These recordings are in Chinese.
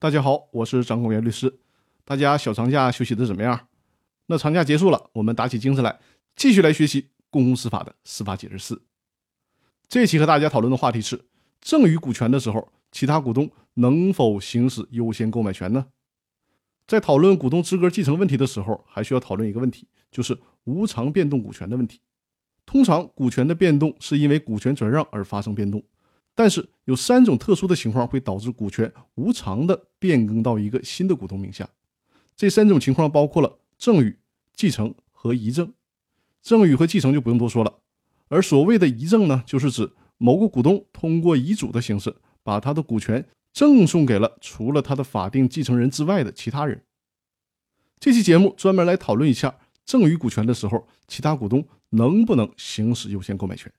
大家好，我是张公元律师。大家小长假休息的怎么样？那长假结束了，我们打起精神来，继续来学习公共司法的司法解释四。这期和大家讨论的话题是：赠与股权的时候，其他股东能否行使优先购买权呢？在讨论股东资格继承问题的时候，还需要讨论一个问题，就是无偿变动股权的问题。通常，股权的变动是因为股权转让而发生变动。但是有三种特殊的情况会导致股权无偿的变更到一个新的股东名下。这三种情况包括了赠与、继承和遗赠。赠与和继承就不用多说了，而所谓的遗赠呢，就是指某个股东通过遗嘱的形式把他的股权赠送给了除了他的法定继承人之外的其他人。这期节目专门来讨论一下赠与股权的时候，其他股东能不能行使优先购买权。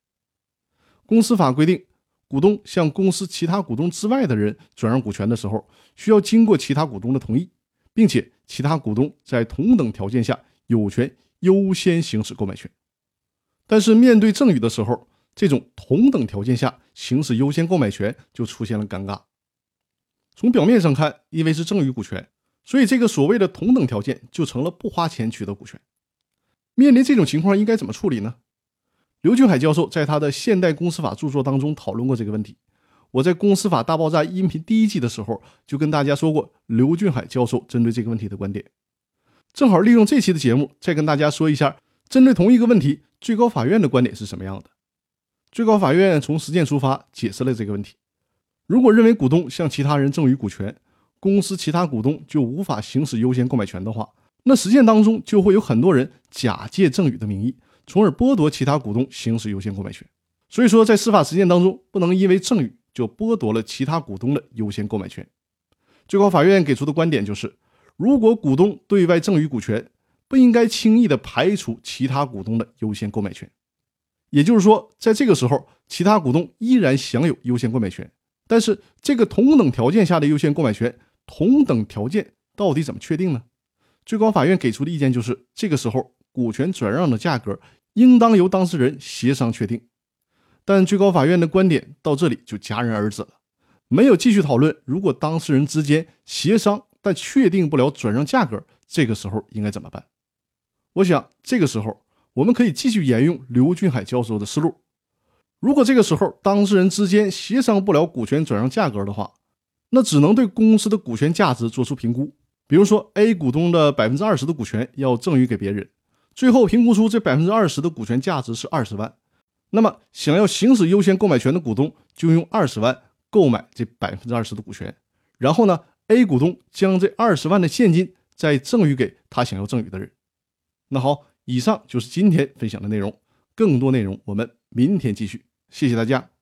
公司法规定。股东向公司其他股东之外的人转让股权的时候，需要经过其他股东的同意，并且其他股东在同等条件下有权优先行使购买权。但是面对赠与的时候，这种同等条件下行使优先购买权就出现了尴尬。从表面上看，因为是赠与股权，所以这个所谓的同等条件就成了不花钱取得股权。面临这种情况，应该怎么处理呢？刘俊海教授在他的《现代公司法》著作当中讨论过这个问题。我在《公司法大爆炸》音频第一季的时候就跟大家说过刘俊海教授针对这个问题的观点。正好利用这期的节目，再跟大家说一下，针对同一个问题，最高法院的观点是什么样的。最高法院从实践出发，解释了这个问题。如果认为股东向其他人赠与股权，公司其他股东就无法行使优先购买权的话，那实践当中就会有很多人假借赠与的名义。从而剥夺其他股东行使优先购买权。所以说，在司法实践当中，不能因为赠与就剥夺了其他股东的优先购买权。最高法院给出的观点就是，如果股东对外赠与股权，不应该轻易的排除其他股东的优先购买权。也就是说，在这个时候，其他股东依然享有优先购买权。但是，这个同等条件下的优先购买权，同等条件到底怎么确定呢？最高法院给出的意见就是，这个时候股权转让的价格。应当由当事人协商确定，但最高法院的观点到这里就戛然而止了，没有继续讨论。如果当事人之间协商但确定不了转让价格，这个时候应该怎么办？我想这个时候我们可以继续沿用刘俊海教授的思路。如果这个时候当事人之间协商不了股权转让价格的话，那只能对公司的股权价值做出评估。比如说，A 股东的百分之二十的股权要赠与给别人。最后评估出这百分之二十的股权价值是二十万，那么想要行使优先购买权的股东就用二十万购买这百分之二十的股权，然后呢，A 股东将这二十万的现金再赠与给他想要赠与的人。那好，以上就是今天分享的内容，更多内容我们明天继续，谢谢大家。